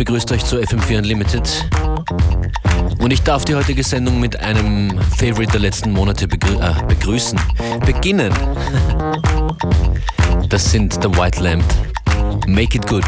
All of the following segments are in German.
begrüßt euch zu FM4 Unlimited. Und ich darf die heutige Sendung mit einem Favorite der letzten Monate begrü äh, begrüßen. Beginnen. Das sind The White Lamp. Make it good.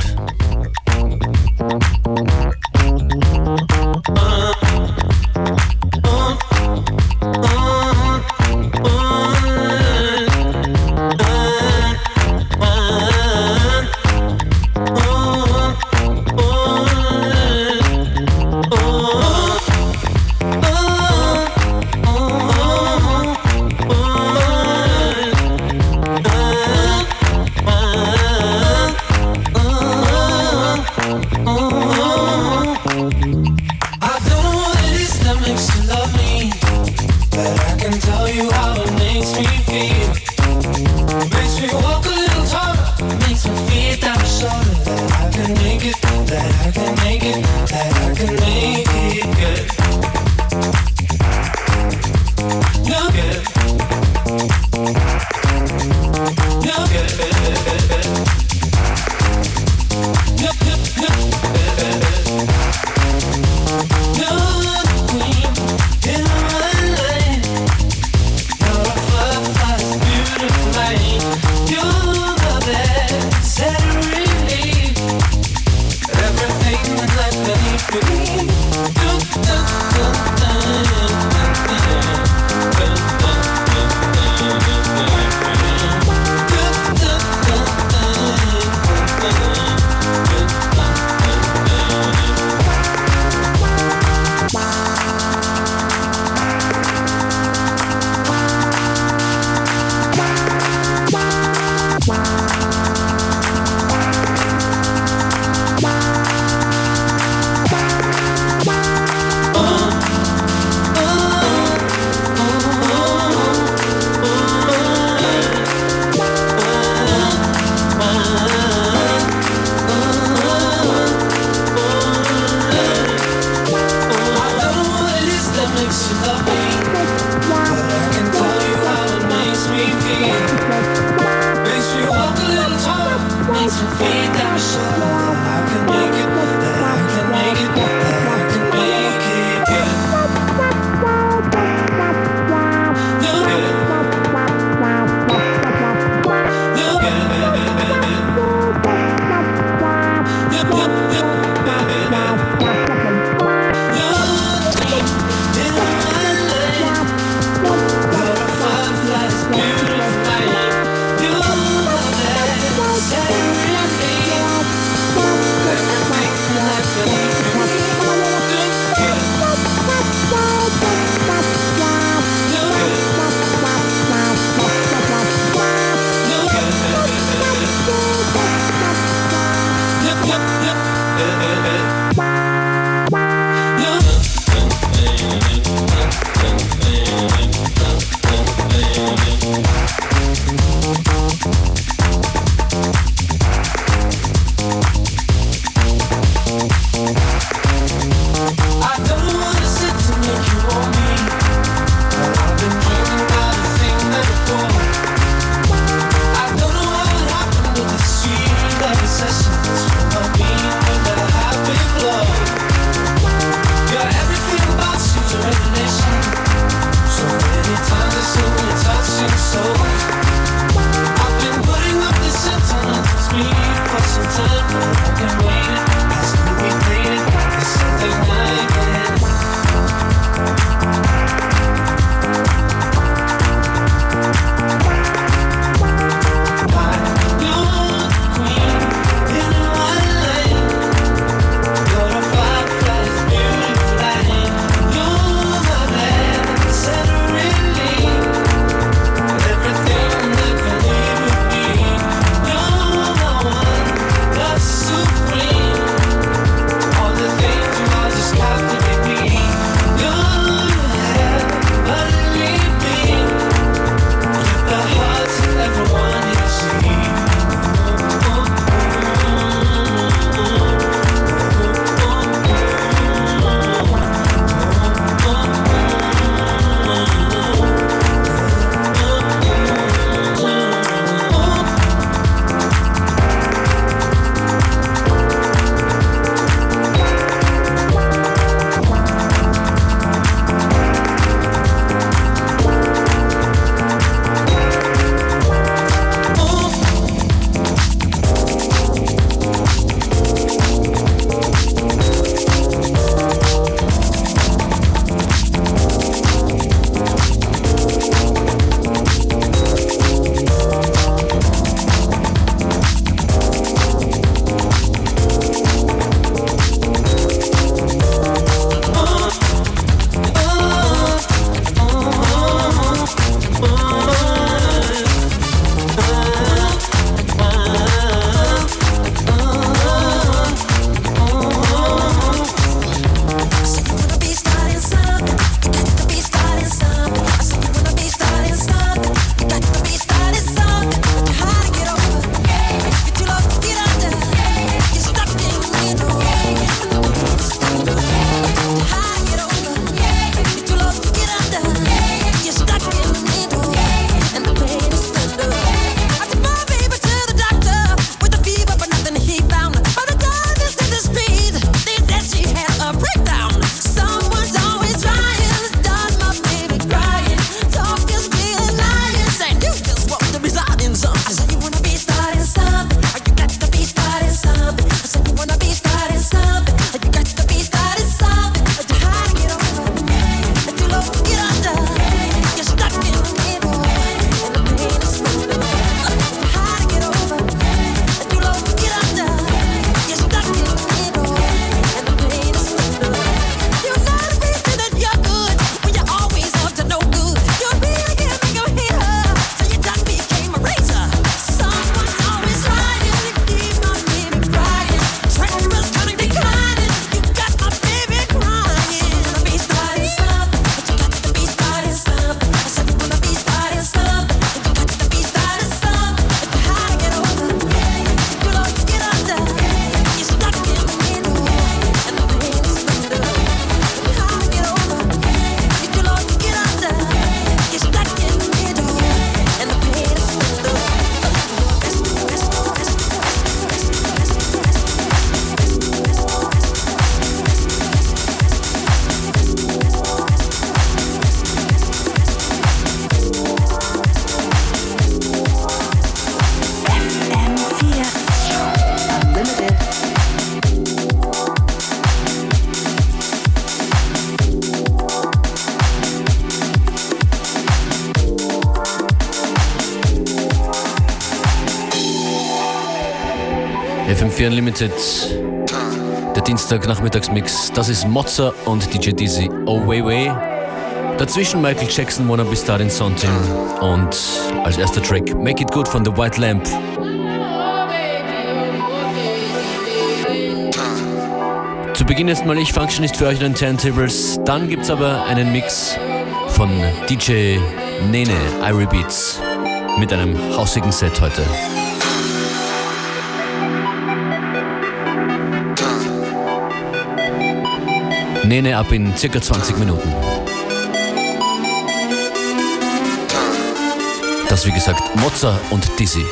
FM4 Unlimited. Der Dienstagnachmittagsmix. Das ist Mozza und DJ Dizzy. Oh, way, way. Dazwischen Michael Jackson, Wanna Be Starting Something. Und als erster Track Make It Good von The White Lamp. Zu Beginn erstmal ich, Functionist für euch in den Turntables. Dann gibt's aber einen Mix von DJ Nene, Irie Beats, mit einem hausigen Set heute. Nene ab in circa 20 Minuten. Das wie gesagt Mozza und Dizzy.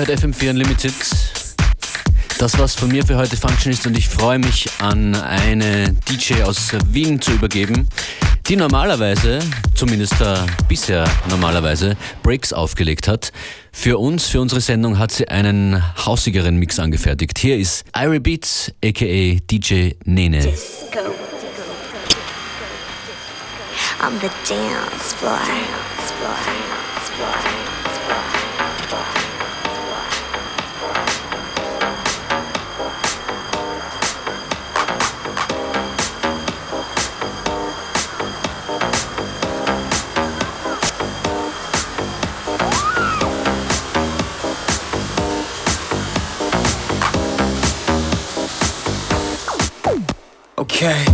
Ihr hört FM4 Unlimited. Das war's von mir für heute Functionist und ich freue mich an eine DJ aus Wien zu übergeben, die normalerweise, zumindest äh, bisher normalerweise, Breaks aufgelegt hat. Für uns, für unsere Sendung hat sie einen hausigeren Mix angefertigt. Hier ist Irie Beats, aka DJ Nene. Disco. On the dance floor. Dance floor. Okay.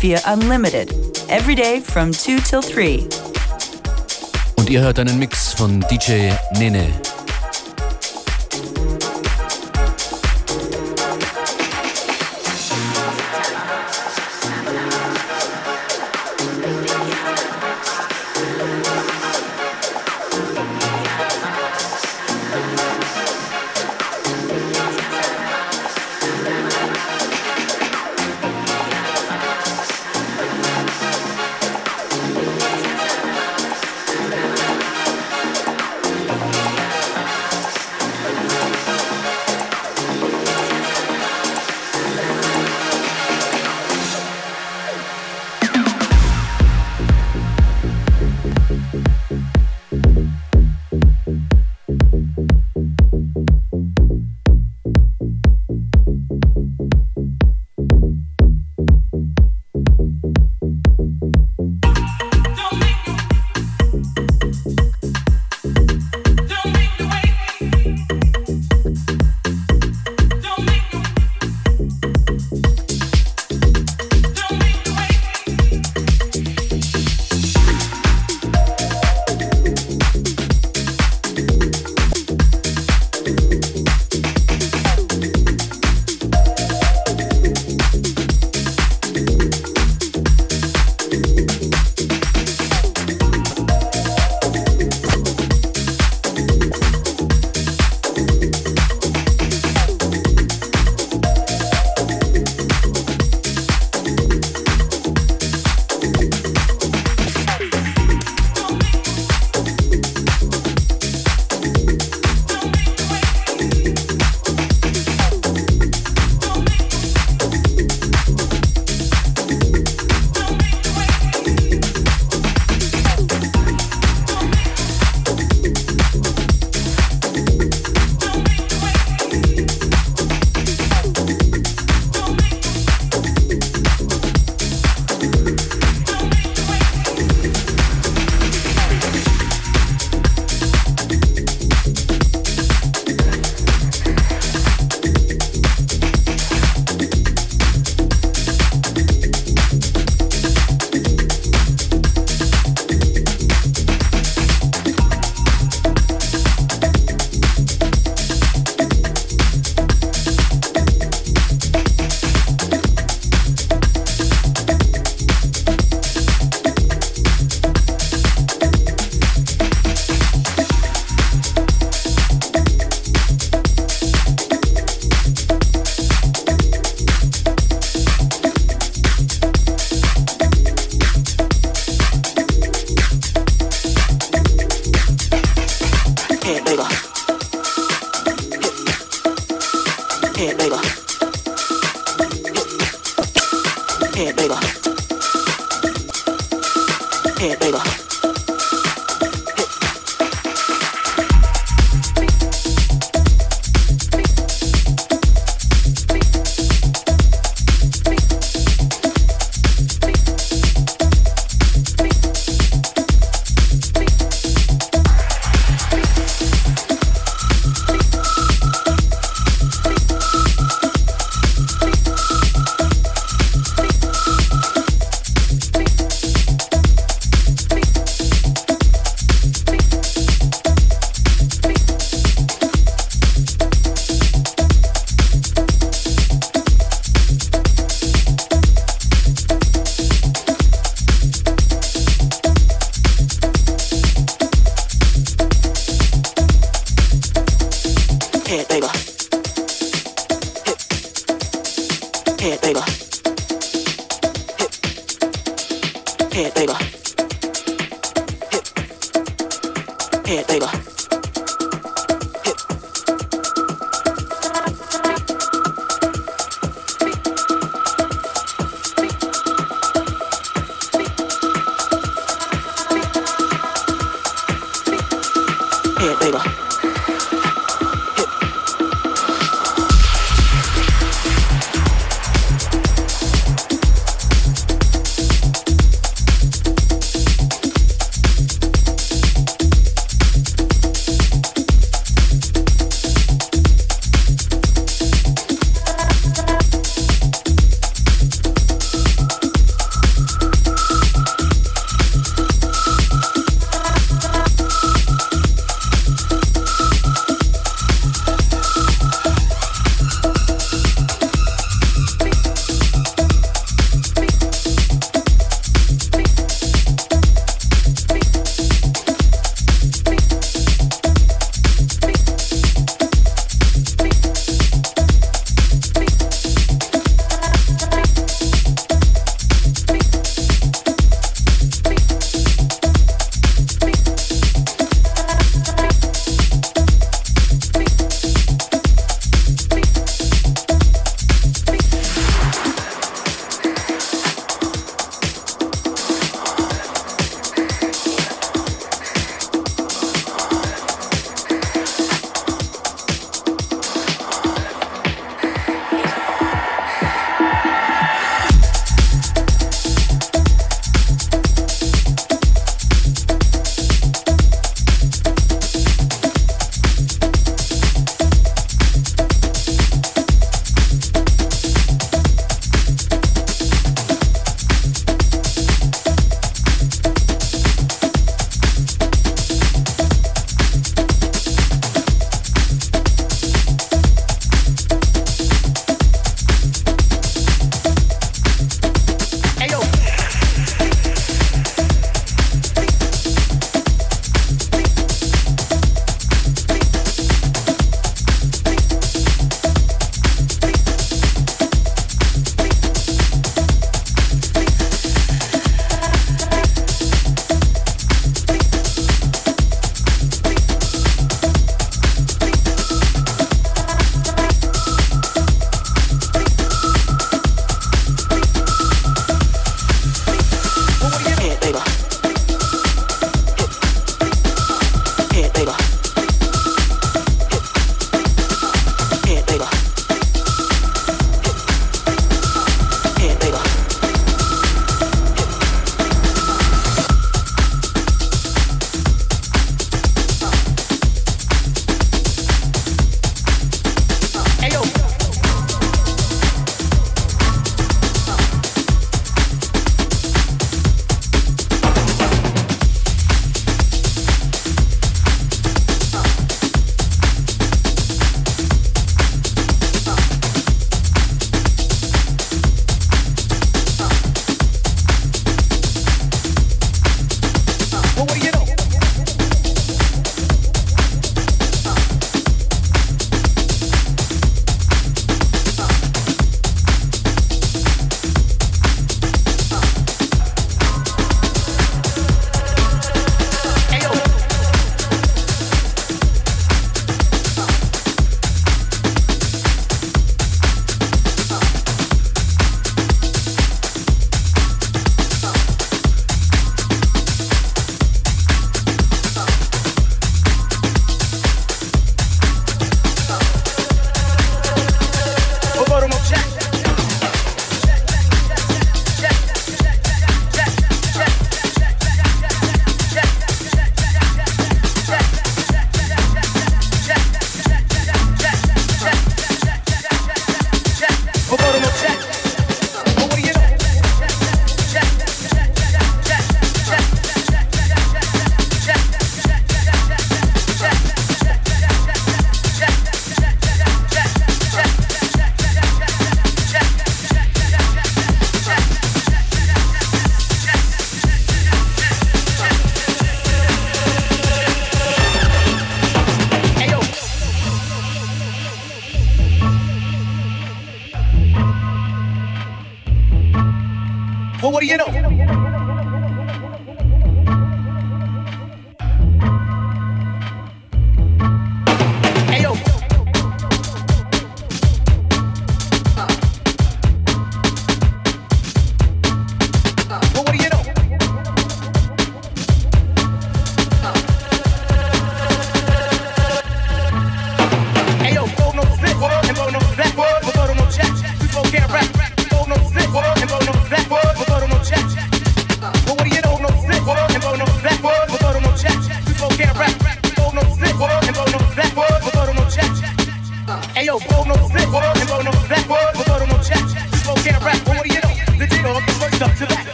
FM4 Unlimited. Every day from 2 till 3. Und ihr hört einen Mix von DJ Nene.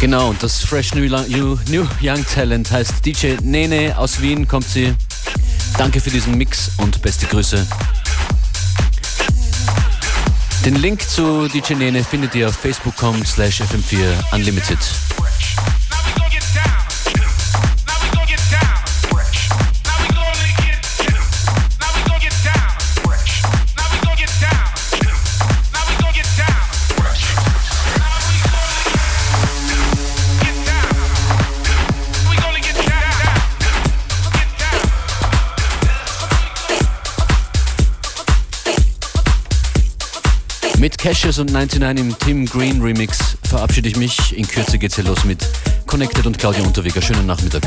Genau, und das Fresh New, New, New Young Talent heißt DJ Nene aus Wien, kommt sie. Danke für diesen Mix und beste Grüße. Den Link zu DJ Nene findet ihr auf facebook.com slash fm4 Cassius und 99 im Tim Green Remix verabschiede ich mich. In Kürze geht's hier los mit Connected und Claudia Unterweger. Schönen Nachmittag.